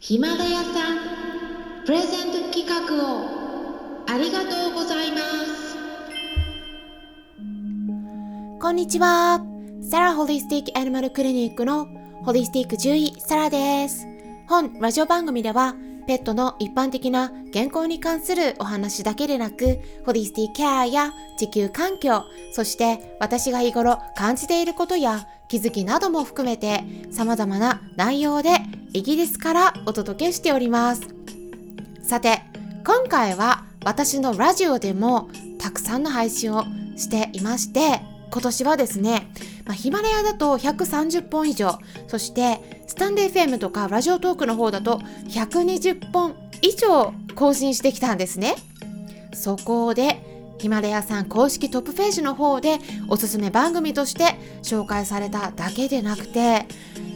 ヒマラヤさんプレゼント企画をありがとうございますこんにちは。サラホリスティックアニマルクリニックのホリスティック獣医サラです。本ラジオ番組ではペットの一般的な健康に関するお話だけでなく、ホリスティケアや地球環境、そして私が日頃感じていることや気づきなども含めて様々な内容でイギリスからお届けしております。さて、今回は私のラジオでもたくさんの配信をしていまして、今年はですね、まあ、ヒマラヤだと130本以上、そしてスタンデー FM とかラジオトークの方だと120本以上更新してきたんですね。そこでヒマラヤさん公式トップページの方でおすすめ番組として紹介されただけでなくて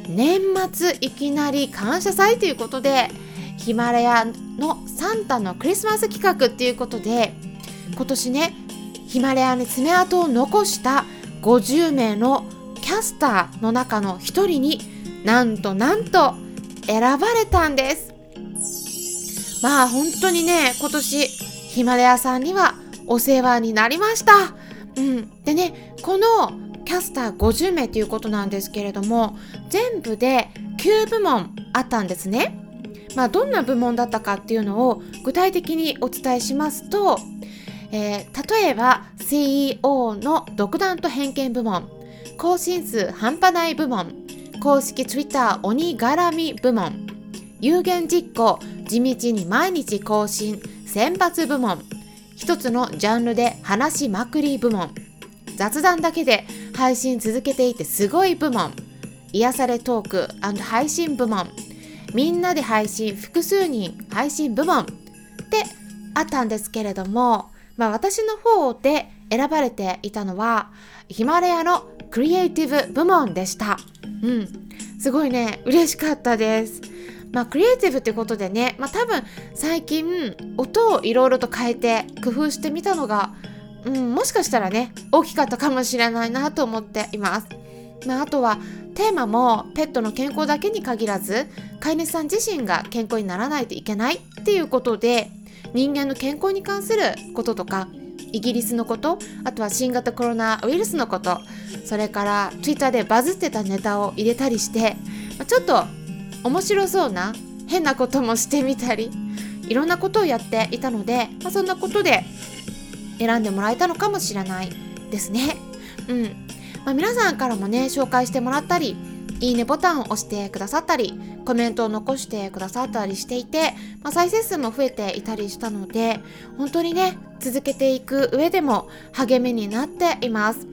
年末いきなり感謝祭ということでヒマラヤのサンタのクリスマス企画っていうことで今年ねヒマラヤに爪痕を残した50名のキャスターの中の一人になんとなんと選ばれたんです。まあ本当にね今年ヒマラヤさんにはお世話になりました。うん。でねこのキャスター50名ということなんですけれども全部で9部門あったんですね。まあどんな部門だったかっていうのを具体的にお伝えしますとえー例えば CEO の独断と偏見部門更新数半端ない部門公式 Twitter 鬼絡み部門有言実行地道に毎日更新選抜部門一つのジャンルで話しまくり部門雑談だけで配信続けていてすごい部門癒されトーク配信部門みんなで配信複数人配信部門ってあったんですけれどもまあ私の方で選ばれていたのはヒマラヤのクリエイティブ部門でした。うん。すごいね、嬉しかったです。まあクリエイティブってことでね、まあ多分最近音をいろいろと変えて工夫してみたのが、うん、もしかしたらね、大きかったかもしれないなと思っています。まああとはテーマもペットの健康だけに限らず飼い主さん自身が健康にならないといけないっていうことで人間の健康に関することとかイギリスのことあとは新型コロナウイルスのことそれから Twitter でバズってたネタを入れたりしてちょっと面白そうな変なこともしてみたりいろんなことをやっていたので、まあ、そんなことで選んでもらえたのかもしれない。ですね。うん。まあ、皆さんからもね紹介してもらったりいいねボタンを押してくださったりコメントを残してくださったりしていて、まあ、再生数も増えていたりしたので本当にね続けていく上でも励みになっています。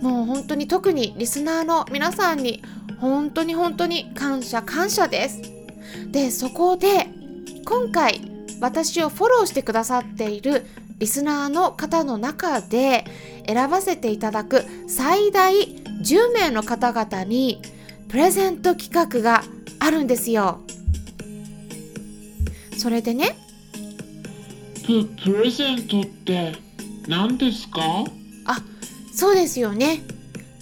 もう本当に特にリスナーの皆さんに本当に本当に感謝感謝です。でそこで今回私をフォローしてくださっているリスナーの方の中で選ばせていただく最大10名の方々にプレゼント企画があるんですよ。それでね、ププレゼントって何ですか？あ、そうですよね。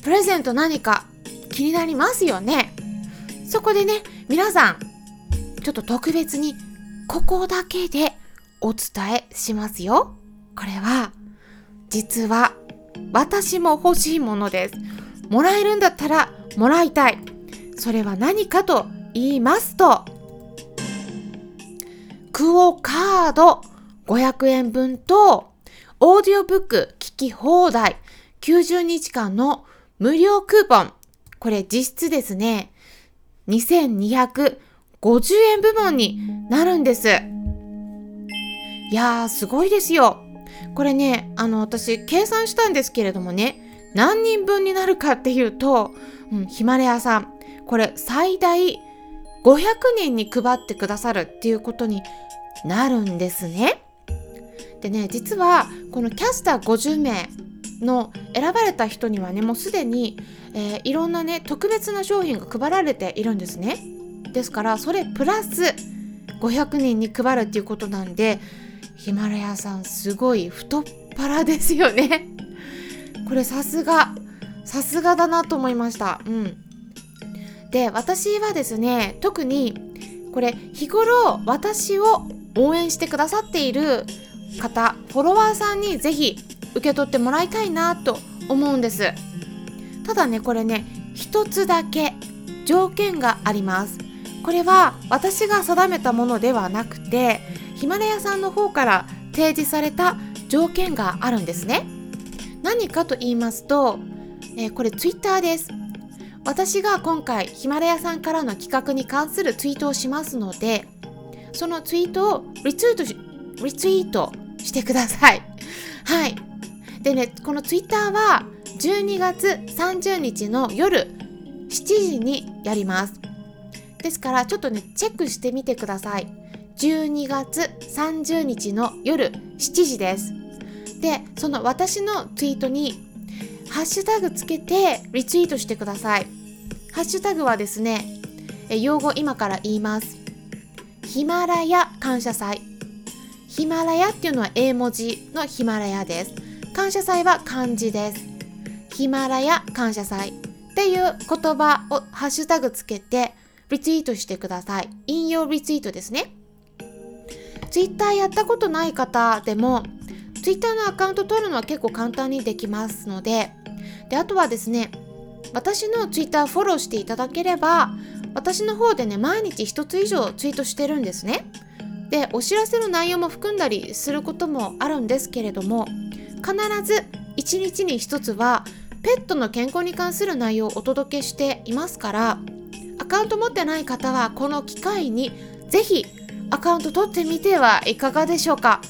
プレゼント何か気になりますよね。そこでね、皆さん、ちょっと特別にここだけでお伝えしますよ。これは、実は私も欲しいものです。もらえるんだったらもらいたい。それは何かと言いますと、クオカード500円分と、オーディオブック聞き放題90日間の無料クーポン。これ実質ですね、2250円部門になるんです。いやー、すごいですよ。これね、あの、私、計算したんですけれどもね、何人分になるかっていうと、うん、ヒマラヤさん、これ最大500人に配ってくださるっていうことになるんですね。でね、実はこのキャスター50名の選ばれた人にはね、もうすでに、えーいろんなね、特別な商品が配られているんですね。ですから、それプラス500人に配るっていうことなんで、ヒマラヤさんすごい太っ腹ですよね。これさすが、さすがだなと思いました。うん。で、私はですね、特にこれ日頃私を応援してくださっている方フォロワーさんにぜひ受け取ってもらいたいなと思うんですただねこれね一つだけ条件がありますこれは私が定めたものではなくてヒマラヤさんの方から提示された条件があるんですね。何かと言いますと、えー、これツイッターです。私が今回ヒマラヤさんからの企画に関するツイートをしますのでそのツイートをリツイートしリツイートしてください。はい。でねこのツイッターは12月30日の夜7時にやります。ですからちょっとねチェックしてみてください。12月30日の夜7時です。でその私のツイートにハッシュタグつけてリツイートしてください。ハッシュタグはですねえ用語今から言います。ヒマラヤ感謝祭。ヒマラヤっていうのは英文字のヒマラヤです。感謝祭は漢字です。ヒマラヤ感謝祭。っていう言葉をハッシュタグつけてリツイートしてください。引用リツイートですね。ツイッターやったことない方でもツイッターのアカウント取るのは結構簡単にできますのでであとはですね私のツイッターフォローしていただければ私の方でね毎日1つ以上ツイートしてるんですね。でお知らせの内容も含んだりすることもあるんですけれども必ず1日に1つはペットの健康に関する内容をお届けしていますからアカウント持ってない方はこの機会にぜひアカウント取ってみてはいかがでしょうか？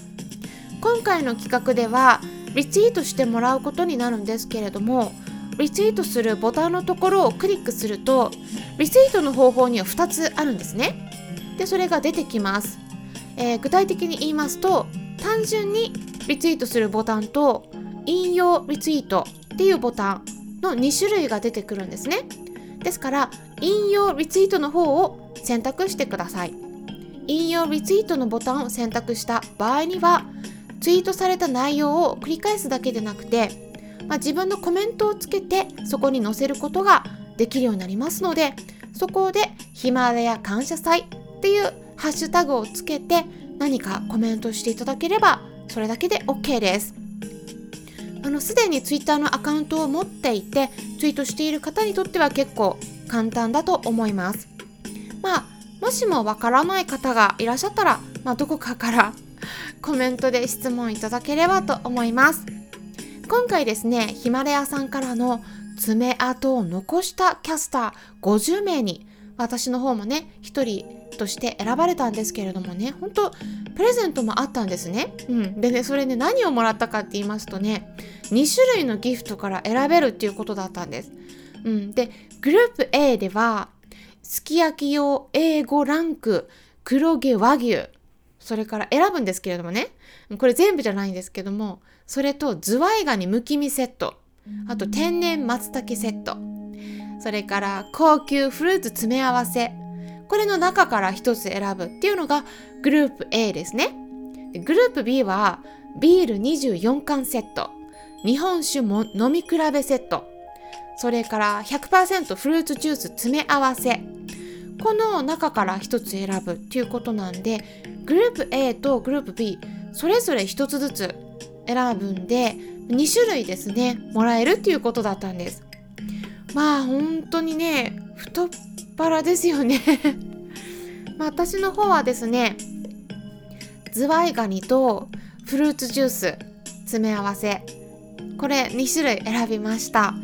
今回の企画ではリツイートしてもらうことになるんですけれどもリツイートするボタンのところをクリックするとリツイートの方法には2つあるんですね。でそれが出てきます、えー、具体的に言いますと単純にリツイートするボタンと引用リツイートっていうボタンの2種類が出てくるんですね。ですから引用リツイートの方を選択してください。引用リツイートのボタンを選択した場合にはツイートされた内容を繰り返すだけでなくて、まあ、自分のコメントをつけてそこに載せることができるようになりますのでそこでヒマラヤ感謝祭っていうハッシュタグをつけて何かコメントしていただければそれだけで OK です。あのすでに Twitter のアカウントを持っていてツイートしている方にとっては結構簡単だと思います。まあもしもわからない方がいらっしゃったら、まあ、どこかから コメントで質問いただければと思います。今回ですねヒマラヤさんからの爪痕を残したキャスター50名に私の方もね1人として選ばれたんですけれどもね本当プレゼントもあったんですね、うん、でねそれね何をもらったかって言いますとね2種類のギフトから選べるっていうことだったんです、うん、でグループ A ではすき焼き用 A5 ランク黒毛和牛。それから選ぶんですけれどもね。これ全部じゃないんですけどもそれとズワイガニむき身セット。あと天然松茸セット。それから高級フルーツ詰め合わせ。これの中から1つ選ぶっていうのがグループ A ですね。グループ B はビール24缶セット。日本酒も飲み比べセット。それから100%フルーツジュース詰め合わせ。この中から1つ選ぶっていうことなんでグループ A とグループ B それぞれ1つずつ選ぶんで2種類ですねもらえるっていうことだったんです。まあ本当にね太っ腹ですよね。まあ私の方はですねズワイガニとフルーツジュース詰め合わせ。これ2種類選びました。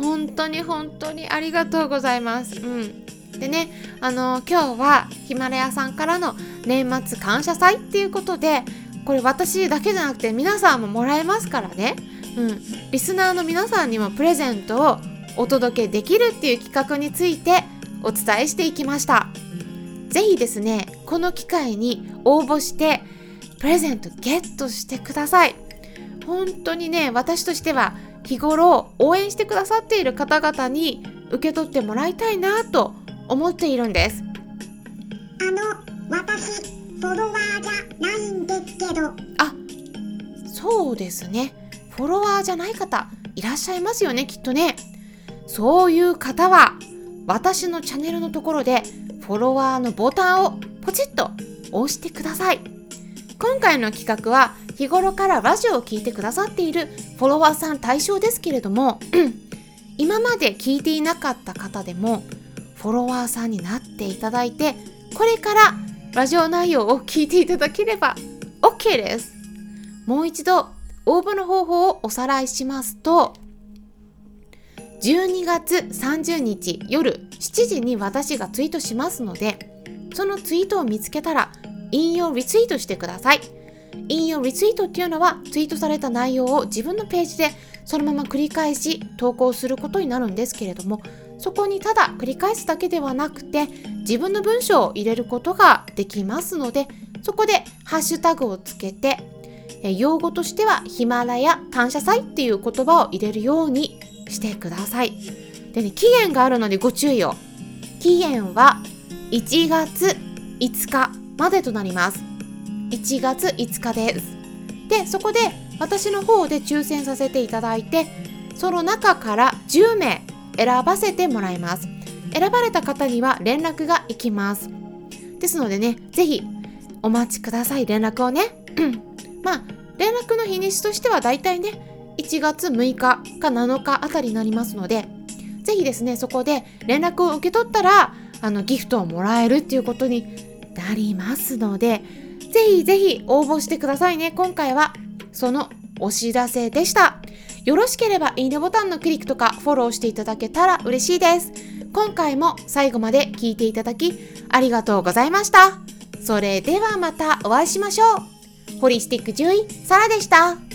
本当に本当にありがとうございます。うん。でねあの今日はヒマラヤさんからの年末感謝祭っていうことでこれ私だけじゃなくて皆さんももらえますからね。うん。リスナーの皆さんにもプレゼントをお届けできるっていう企画についてお伝えしていきました。是非ですねこの機会に応募してプレゼントゲットしてください。本当にね私としては日頃応援してくださっている方々に受け取ってもらいたいなと思っているんです。あの私フォロワーじゃないんですけど。あそうですね。フォロワーじゃない方いらっしゃいますよねきっとね。そういう方は私のチャンネルのところでフフォロワーのボタンをポチッと押してください。今回の企画は日頃からラジオを聴いてくださっているフォロワーさん対象ですけれども今まで聞いていなかった方でもフォロワーさんになっていただいてこれからラジオ内容を聞いていただければ OK です。もう一度応募の方法をおさらいしますと12月30日夜7時に私がツイートしますのでそのツイートを見つけたら引用リツイートしてください。引用リツイートっていうのはツイートされた内容を自分のページでそのまま繰り返し投稿することになるんですけれどもそこにただ繰り返すだけではなくて自分の文章を入れることができますのでそこでハッシュタグをつけて用語としてはヒマラヤ感謝祭っていう言葉を入れるようにしてください。でね期限があるのでご注意を。期限は1月5日までとなります。1月5日です。でそこで私の方で抽選させていただいてその中から10名選ばせてもらいます。選ばれた方には連絡が行きます。ですのでね是非お待ちください。連絡をね。まあ連絡の日にちとしてはだいたいね1月6日か7日あたりになりますので是非ですねそこで連絡を受け取ったらあのギフトをもらえるっていうことになりますのでぜひぜひ応募してくださいね。今回はそのお知らせでした。よろしければいいねボタンのクリックとかフォローしていただけたら嬉しいです。今回も最後まで聞いていただきありがとうございました。それではまたお会いしましょう。ホリスティック獣医サラでした。